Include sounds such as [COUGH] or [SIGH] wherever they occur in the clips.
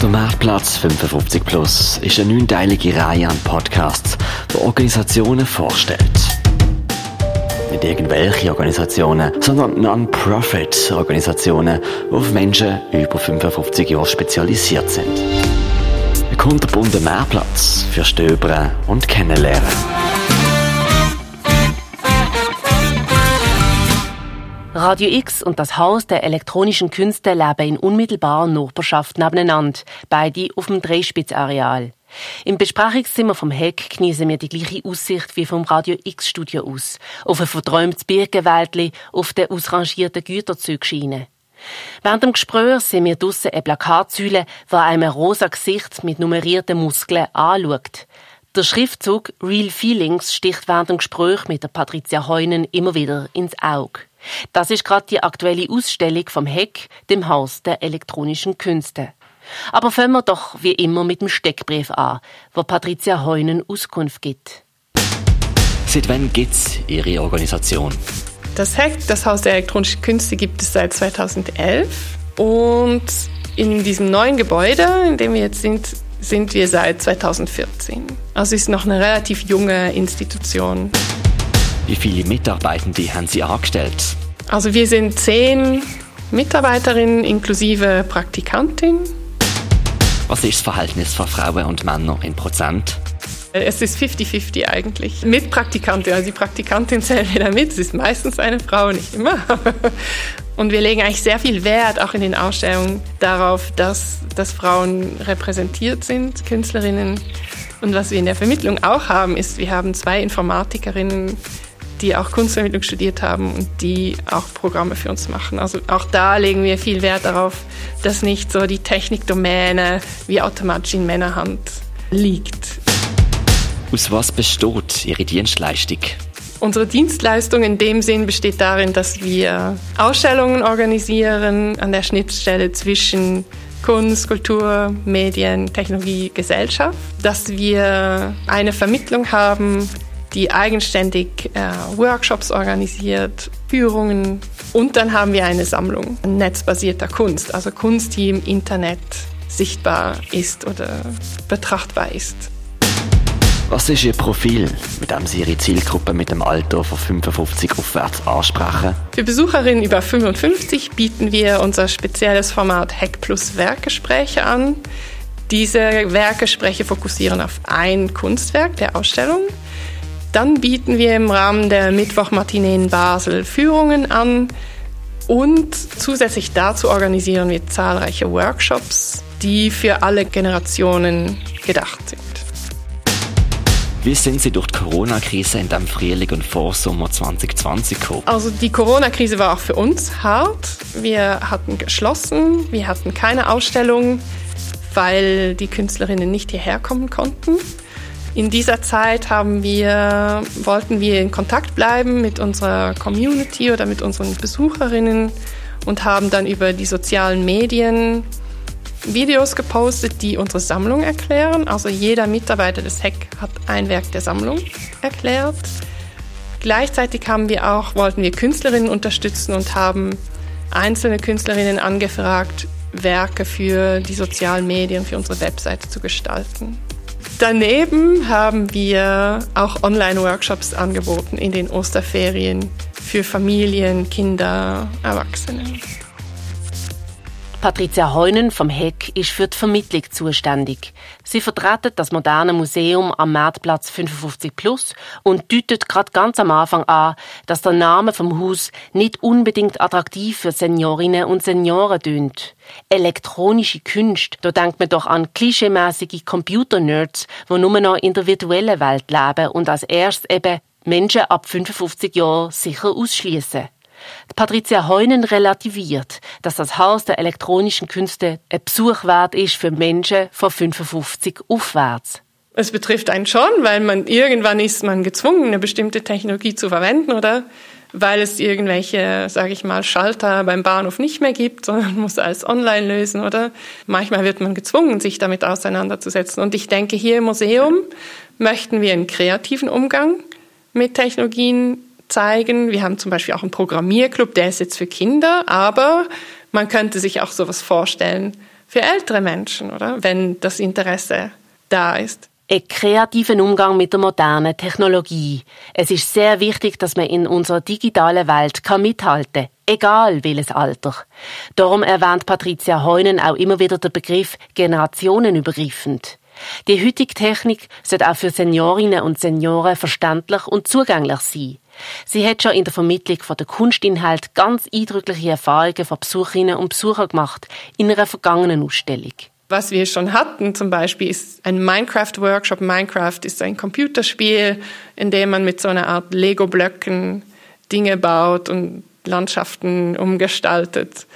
Der Marktplatz 55 Plus ist eine neunteilige Reihe an Podcasts, die Organisationen vorstellt. Nicht irgendwelche Organisationen, sondern Non-Profit-Organisationen, die auf Menschen über 55 Jahre spezialisiert sind. Ein kunterbunter Mehrplatz für Stöbern und Kennenlernen. Radio X und das Haus der elektronischen Künste leben in unmittelbarer Nachbarschaft nebeneinander, beide auf dem Dreispitzareal. Im Besprechungszimmer vom Heck genießen wir die gleiche Aussicht wie vom Radio X-Studio aus, auf ein verträumtes Birkenwäldli auf der ausrangierten Güterzügschiene. Während dem Gespräch sehen wir draussen eine Plakatsäule, wo einem ein rosa Gesicht mit nummerierten Muskeln anschaut. Der Schriftzug Real Feelings sticht während dem Gespräch mit der Patricia Heunen immer wieder ins Auge. Das ist gerade die aktuelle Ausstellung vom Heck, dem Haus der elektronischen Künste. Aber fangen wir doch wie immer mit dem Steckbrief an, wo Patricia Heunen Auskunft gibt. Seit wann gibt es Ihre Organisation? Das Heck, das Haus der elektronischen Künste, gibt es seit 2011 und in diesem neuen Gebäude, in dem wir jetzt sind, sind wir seit 2014. Also ist noch eine relativ junge Institution. Wie viele Mitarbeitende haben Sie angestellt? Also wir sind zehn Mitarbeiterinnen inklusive Praktikantin. Was ist das Verhältnis von Frauen und Männern in Prozent? Es ist 50-50 eigentlich. Mit Praktikantin, also die Praktikantin [LAUGHS] zählt wieder mit. Es ist meistens eine Frau, nicht immer. [LAUGHS] Und wir legen eigentlich sehr viel Wert, auch in den Ausstellungen, darauf, dass, dass Frauen repräsentiert sind, Künstlerinnen. Und was wir in der Vermittlung auch haben, ist, wir haben zwei Informatikerinnen, die auch Kunstvermittlung studiert haben und die auch Programme für uns machen. Also auch da legen wir viel Wert darauf, dass nicht so die Technikdomäne wie automatisch in Männerhand liegt. Aus was besteht Ihre Dienstleistung? Unsere Dienstleistung in dem Sinn besteht darin, dass wir Ausstellungen organisieren an der Schnittstelle zwischen Kunst, Kultur, Medien, Technologie, Gesellschaft, dass wir eine Vermittlung haben die eigenständig äh, Workshops organisiert, Führungen und dann haben wir eine Sammlung netzbasierter Kunst, also Kunst, die im Internet sichtbar ist oder betrachtbar ist. Was ist Ihr Profil, mit dem Sie Ihre Zielgruppe mit dem Alter von 55 aufwärts ansprechen? Für Besucherinnen über 55 bieten wir unser spezielles Format Hack Plus Werkgespräche an. Diese Werkgespräche fokussieren auf ein Kunstwerk der Ausstellung. Dann bieten wir im Rahmen der Mittwochmatinee in Basel Führungen an und zusätzlich dazu organisieren wir zahlreiche Workshops, die für alle Generationen gedacht sind. Wie sind Sie durch die Corona-Krise in dem Frühling und Vorsommer 2020 gekommen? Also die Corona-Krise war auch für uns hart. Wir hatten geschlossen, wir hatten keine Ausstellung, weil die Künstlerinnen nicht hierher kommen konnten. In dieser Zeit haben wir, wollten wir in Kontakt bleiben mit unserer Community oder mit unseren Besucherinnen und haben dann über die sozialen Medien Videos gepostet, die unsere Sammlung erklären. Also jeder Mitarbeiter des HEC hat ein Werk der Sammlung erklärt. Gleichzeitig haben wir auch, wollten wir Künstlerinnen unterstützen und haben einzelne Künstlerinnen angefragt, Werke für die sozialen Medien, für unsere Webseite zu gestalten. Daneben haben wir auch Online-Workshops angeboten in den Osterferien für Familien, Kinder, Erwachsene. Patricia Heunen vom Heck ist für die Vermittlung zuständig. Sie vertreten das moderne Museum am Marktplatz 55 Plus und deutet gerade ganz am Anfang an, dass der Name vom Haus nicht unbedingt attraktiv für Seniorinnen und Senioren tönt. Elektronische Künste, da denkt man doch an klischeemäßige Computer-Nerds, die nur noch in der virtuellen Welt leben und als erstes eben Menschen ab 55 Jahren sicher ausschließen. Patricia Heunen relativiert, dass das Haus der elektronischen Künste ein Besuch wert ist für Menschen von 55 aufwärts. Es betrifft einen schon, weil man irgendwann ist man gezwungen, eine bestimmte Technologie zu verwenden, oder? Weil es irgendwelche, sage ich mal, Schalter beim Bahnhof nicht mehr gibt, [LAUGHS] sondern muss alles online lösen, oder? Manchmal wird man gezwungen, sich damit auseinanderzusetzen. Und ich denke, hier im Museum möchten wir einen kreativen Umgang mit Technologien zeigen. Wir haben zum Beispiel auch einen Programmierclub, der ist jetzt für Kinder, aber man könnte sich auch sowas vorstellen für ältere Menschen, oder? Wenn das Interesse da ist. Ein kreativen Umgang mit der modernen Technologie. Es ist sehr wichtig, dass man in unserer digitalen Welt kann mithalten egal welches Alter. Darum erwähnt Patricia Heunen auch immer wieder den Begriff generationenübergreifend. Die heutige Technik sollte auch für Seniorinnen und Senioren verständlich und zugänglich sein. Sie hat schon in der Vermittlung von der Kunstinhalt ganz eindrückliche Erfahrungen von Besucherinnen und Besuchern gemacht in einer vergangenen Ausstellung. Was wir schon hatten zum Beispiel ist ein Minecraft-Workshop. Minecraft ist ein Computerspiel, in dem man mit so einer Art Lego-Blöcken Dinge baut und Landschaften umgestaltet.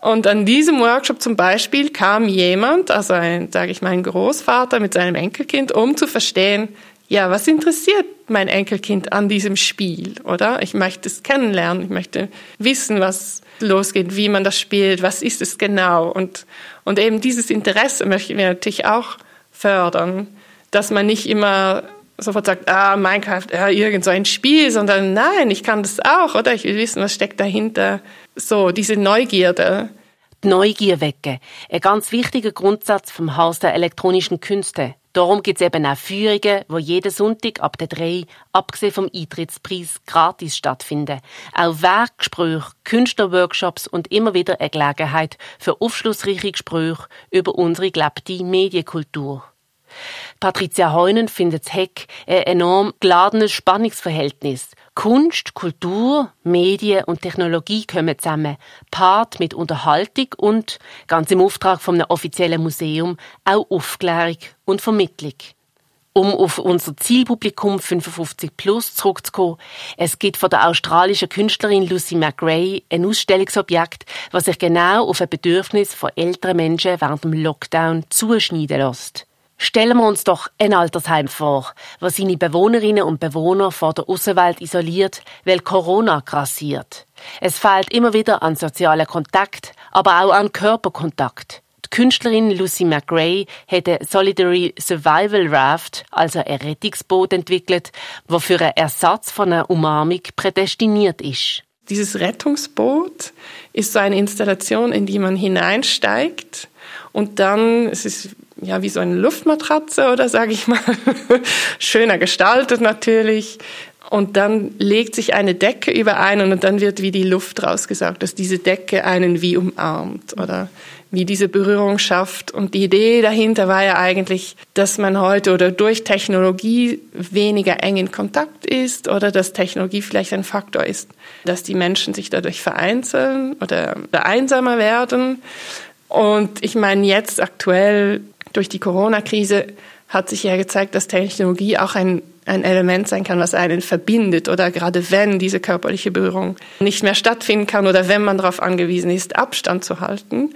Und an diesem Workshop zum Beispiel kam jemand, also ein, sage ich mal, ein Großvater mit seinem Enkelkind, um zu verstehen, ja, was interessiert mein Enkelkind an diesem Spiel, oder? Ich möchte es kennenlernen, ich möchte wissen, was losgeht, wie man das spielt, was ist es genau. Und, und eben dieses Interesse möchten wir natürlich auch fördern, dass man nicht immer sofort sagt, ah, Minecraft, ja, irgend so ein Spiel, sondern nein, ich kann das auch, oder? Ich will wissen, was steckt dahinter. So, diese Neugierde. Die Neugier wecken. Ein ganz wichtiger Grundsatz vom Haus der elektronischen Künste. Darum gibt es eben auch Führungen, wo jeden Sonntag ab der drei, abgesehen vom Eintrittspreis, gratis stattfinden. Auch Werkgespräche, Künstlerworkshops und immer wieder eine Gelegenheit für aufschlussreiche Gespräche über unsere gelebte Medienkultur. Patricia Heunen findet Heck ein enorm geladenes Spannungsverhältnis. Kunst, Kultur, Medien und Technologie kommen zusammen, paart mit Unterhaltung und, ganz im Auftrag vom offiziellen Museum, auch Aufklärung und Vermittlung. Um auf unser Zielpublikum 55 Plus zurückzukommen, es gibt von der australischen Künstlerin Lucy McRae ein Ausstellungsobjekt, was sich genau auf ein Bedürfnis von älteren Menschen während dem Lockdown zuschneiden lässt. Stellen wir uns doch ein Altersheim vor, was seine Bewohnerinnen und Bewohner vor der Außenwelt isoliert, weil Corona grassiert. Es fehlt immer wieder an sozialen Kontakt, aber auch an Körperkontakt. Die Künstlerin Lucy McRae hätte Solidary Survival Raft, also ein Rettungsboot entwickelt, das für einen Ersatz von einer Umarmung prädestiniert ist. Dieses Rettungsboot ist so eine Installation, in die man hineinsteigt und dann, es ist ja wie so eine Luftmatratze oder sage ich mal, [LAUGHS] schöner gestaltet natürlich. Und dann legt sich eine Decke über einen und dann wird wie die Luft rausgesaugt, dass diese Decke einen wie umarmt oder wie diese Berührung schafft. Und die Idee dahinter war ja eigentlich, dass man heute oder durch Technologie weniger eng in Kontakt ist oder dass Technologie vielleicht ein Faktor ist, dass die Menschen sich dadurch vereinzeln oder einsamer werden. Und ich meine, jetzt aktuell durch die Corona-Krise hat sich ja gezeigt, dass Technologie auch ein, ein Element sein kann, was einen verbindet oder gerade wenn diese körperliche Berührung nicht mehr stattfinden kann oder wenn man darauf angewiesen ist, Abstand zu halten,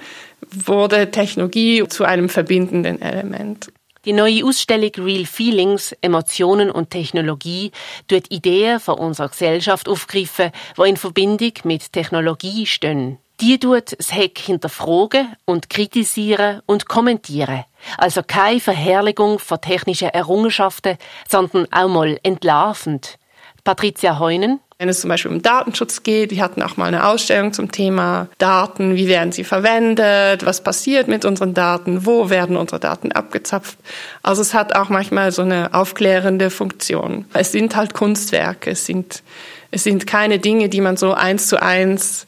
wurde Technologie zu einem verbindenden Element. Die neue Ausstellung Real Feelings, Emotionen und Technologie tut Ideen von unserer Gesellschaft aufgreifen, die in Verbindung mit Technologie stehen. Die tut das Heck hinterfragen und kritisieren und kommentieren. Also keine Verherrlichung von technischen Errungenschaften, sondern auch mal entlarvend. Patricia Heunen. Wenn es zum Beispiel um Datenschutz geht, die hatten auch mal eine Ausstellung zum Thema Daten, wie werden sie verwendet, was passiert mit unseren Daten, wo werden unsere Daten abgezapft. Also es hat auch manchmal so eine aufklärende Funktion. Es sind halt Kunstwerke, es sind, es sind keine Dinge, die man so eins zu eins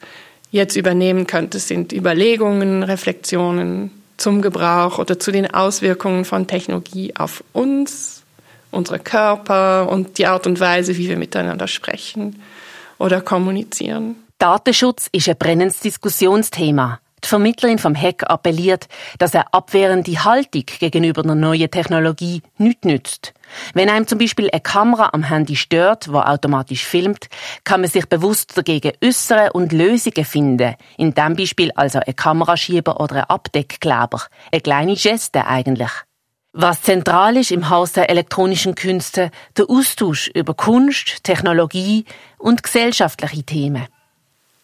jetzt übernehmen könnte, sind Überlegungen, Reflexionen, zum Gebrauch oder zu den Auswirkungen von Technologie auf uns, unsere Körper und die Art und Weise, wie wir miteinander sprechen oder kommunizieren. Datenschutz ist ein brennendes Diskussionsthema. Die Vermittlerin vom Hack appelliert, dass eine abwehrende Haltung gegenüber einer neuen Technologie nichts nützt. Wenn einem zum Beispiel eine Kamera am Handy stört, wo automatisch filmt, kann man sich bewusst dagegen äußern und Lösungen finden. In diesem Beispiel also ein Kameraschieber oder ein Abdeckkleber. Eine kleine Geste eigentlich. Was zentral ist im Haus der elektronischen Künste, der Austausch über Kunst, Technologie und gesellschaftliche Themen.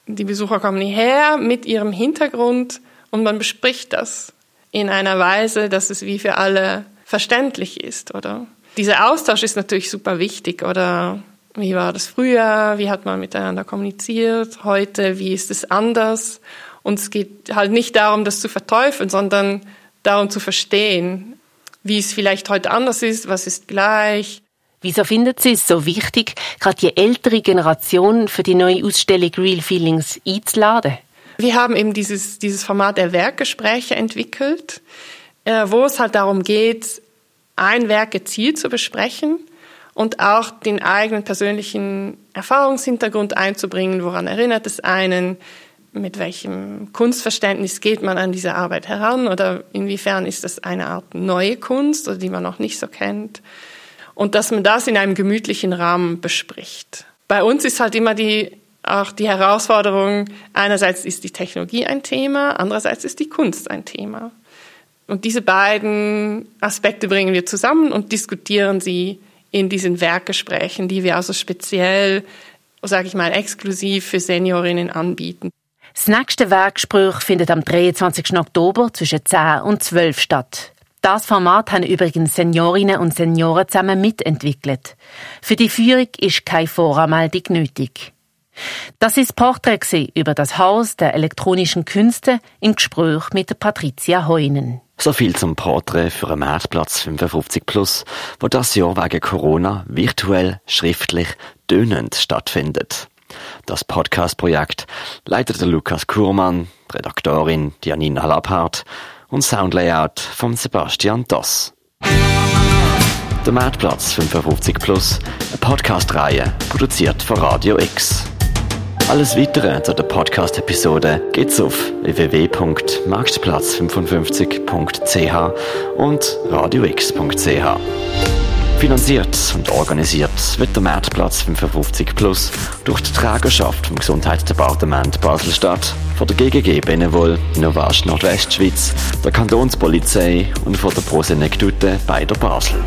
Die Besucher kommen hierher mit ihrem Hintergrund und man bespricht das in einer Weise, dass es wie für alle verständlich ist, oder? Dieser Austausch ist natürlich super wichtig, oder? Wie war das früher? Wie hat man miteinander kommuniziert? Heute, wie ist es anders? Und es geht halt nicht darum, das zu verteufeln, sondern darum zu verstehen, wie es vielleicht heute anders ist, was ist gleich. Wieso findet sie es so wichtig, gerade die ältere Generation für die neue Ausstellung Real Feelings einzuladen? Wir haben eben dieses, dieses Format der Werkgespräche entwickelt, äh, wo es halt darum geht, ein Werk gezielt zu besprechen und auch den eigenen persönlichen Erfahrungshintergrund einzubringen, woran erinnert es einen, mit welchem Kunstverständnis geht man an diese Arbeit heran oder inwiefern ist das eine Art neue Kunst oder die man noch nicht so kennt. Und dass man das in einem gemütlichen Rahmen bespricht. Bei uns ist halt immer die, auch die Herausforderung, einerseits ist die Technologie ein Thema, andererseits ist die Kunst ein Thema. Und diese beiden Aspekte bringen wir zusammen und diskutieren sie in diesen Werkgesprächen, die wir also speziell, sage ich mal, exklusiv für Seniorinnen anbieten. Das nächste Werkgespräch findet am 23. Oktober zwischen 10 und 12 statt. Das Format haben übrigens Seniorinnen und Senioren zusammen mitentwickelt. Für die Führung ist keine Voranmeldung nötig. Das ist Porträt über das Haus der elektronischen Künste im Gespräch mit Patricia Heunen. So viel zum Porträt für einen Marktplatz 55 Plus, wo das Jahr wegen Corona virtuell, schriftlich, dönend stattfindet. Das Podcast-Projekt leitet Lukas Kurmann, Redaktorin Janina Lapphardt und Soundlayout von Sebastian Doss. Der Marktplatz 55 Plus, eine Podcast-Reihe, produziert von Radio X. Alles weitere zu der Podcast-Episode geht's auf www.marktplatz55.ch und radiox.ch. Finanziert und organisiert wird der Marktplatz 55 Plus durch die Trägerschaft vom Gesundheitsdepartement Basel-Stadt, von der GGG Benevol, Innovation Nordwestschweiz, der Kantonspolizei und von der Prosenectute bei der Basel.